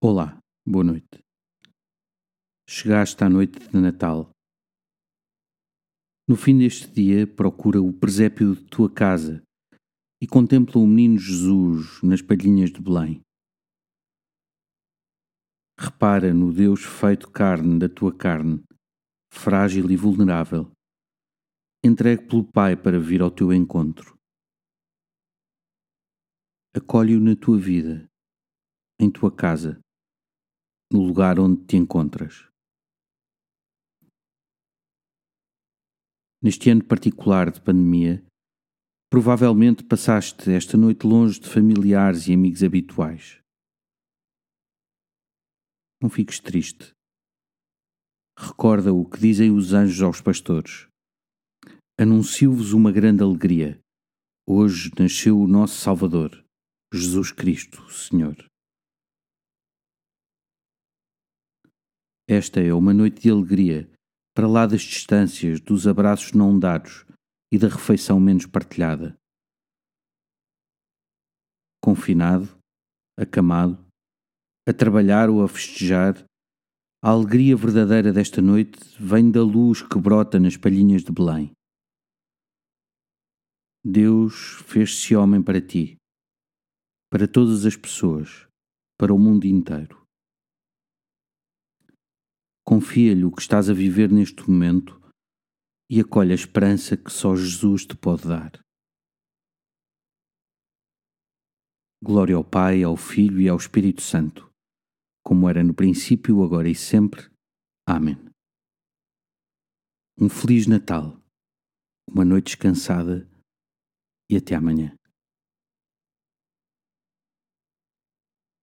Olá, boa noite. Chegaste à noite de Natal. No fim deste dia, procura o presépio de tua casa e contempla o menino Jesus nas palhinhas de Belém. Repara no Deus feito carne da tua carne, frágil e vulnerável, entregue pelo Pai para vir ao teu encontro. Acolhe-o na tua vida, em tua casa no lugar onde te encontras. Neste ano particular de pandemia, provavelmente passaste esta noite longe de familiares e amigos habituais. Não fiques triste. Recorda o que dizem os anjos aos pastores. Anuncio-vos uma grande alegria. Hoje nasceu o nosso Salvador, Jesus Cristo, Senhor. Esta é uma noite de alegria, para lá das distâncias, dos abraços não dados e da refeição menos partilhada. Confinado, acamado, a trabalhar ou a festejar, a alegria verdadeira desta noite vem da luz que brota nas palhinhas de Belém. Deus fez-se homem para ti, para todas as pessoas, para o mundo inteiro. Confia-lhe o que estás a viver neste momento e acolhe a esperança que só Jesus te pode dar. Glória ao Pai, ao Filho e ao Espírito Santo, como era no princípio, agora e sempre. Amém. Um Feliz Natal, uma noite descansada e até amanhã.